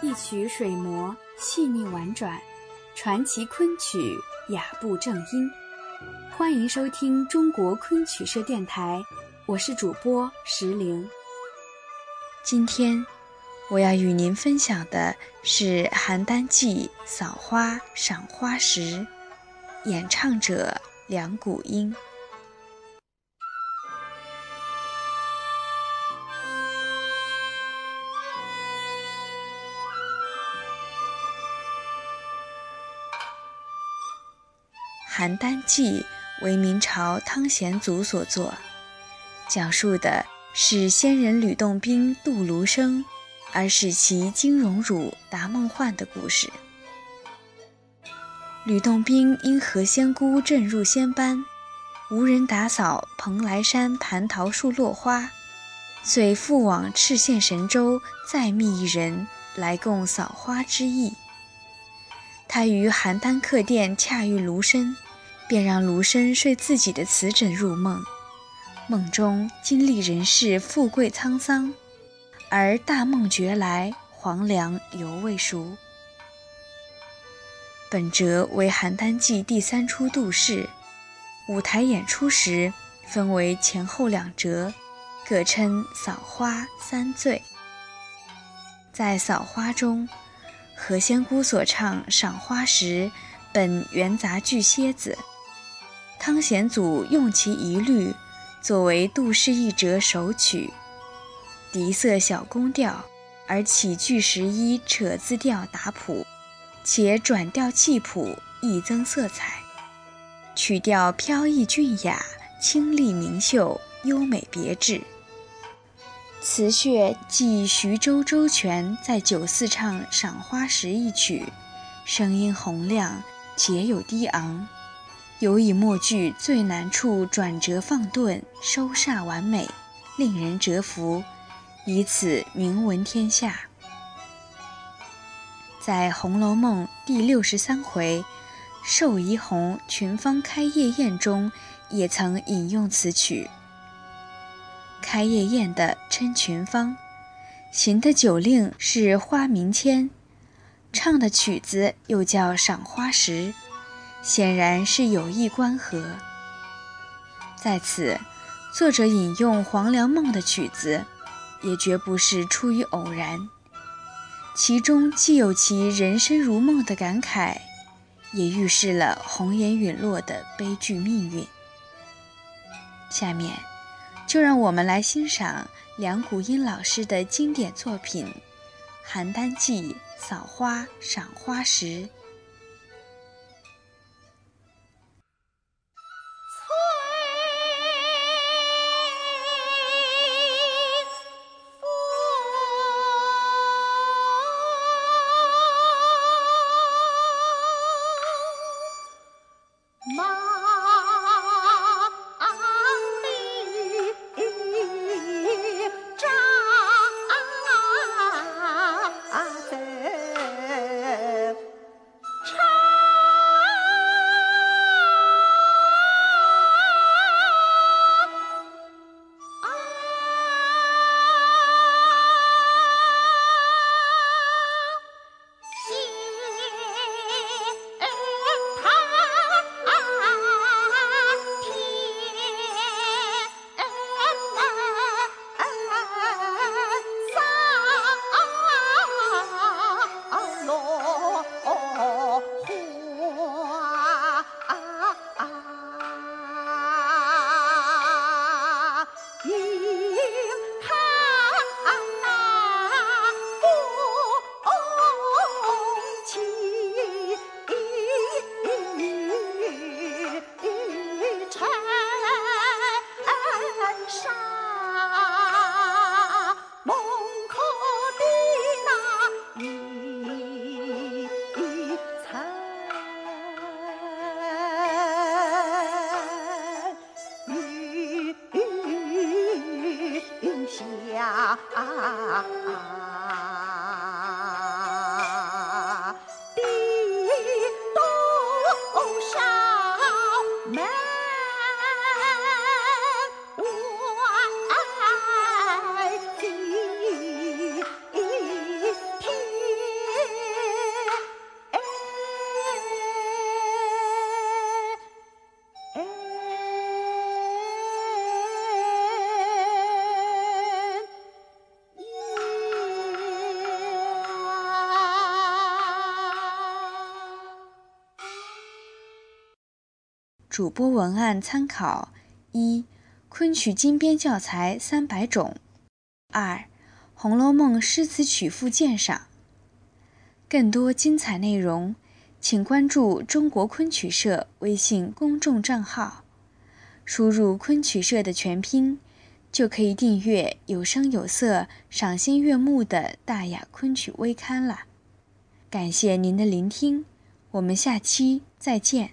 一曲水磨细腻婉转，传奇昆曲雅步正音。欢迎收听中国昆曲社电台，我是主播石玲。今天我要与您分享的是《邯郸记》扫花赏花时演唱者梁谷英。邯郸记》为明朝汤显祖所作，讲述的是仙人吕洞宾渡卢生，而使其金荣辱达梦幻的故事。吕洞宾因何仙姑正入仙班，无人打扫蓬莱山蟠桃树落花，遂复往赤县神州，再觅一人来共扫花之意。他于邯郸客店恰遇卢生。便让卢生睡自己的瓷枕入梦，梦中经历人世富贵沧桑，而大梦觉来，黄粱犹未熟。本折为《邯郸记》第三出杜氏，舞台演出时分为前后两折，各称《扫花》三醉。在《扫花》中，何仙姑所唱《赏花时》，本元杂剧蝎子。汤显祖用其一律作为杜氏一折首曲，笛色小宫调，而起句十一扯字调打谱，且转调气谱，亦增色彩。曲调飘逸俊雅，清丽明秀，优美别致。词穴即徐州周全在九四唱《赏花时》一曲，声音洪亮，且有低昂。尤以末句最难处转折放顿，收煞完美，令人折服，以此名闻天下。在《红楼梦》第六十三回“寿怡红群芳开夜宴”中，也曾引用此曲。开夜宴的称群芳，行的酒令是花名签，唱的曲子又叫赏花时。显然是有意关合。在此，作者引用黄粱梦的曲子，也绝不是出于偶然。其中既有其人生如梦的感慨，也预示了红颜陨落的悲剧命运。下面，就让我们来欣赏梁谷音老师的经典作品《邯郸记·扫花赏花时》。呀啊啊啊。啊主播文案参考：一、昆曲精编教材三百种；二、《红楼梦》诗词曲赋鉴赏。更多精彩内容，请关注中国昆曲社微信公众账号，输入“昆曲社”的全拼，就可以订阅有声有色、赏心悦目的大雅昆曲微刊了。感谢您的聆听，我们下期再见。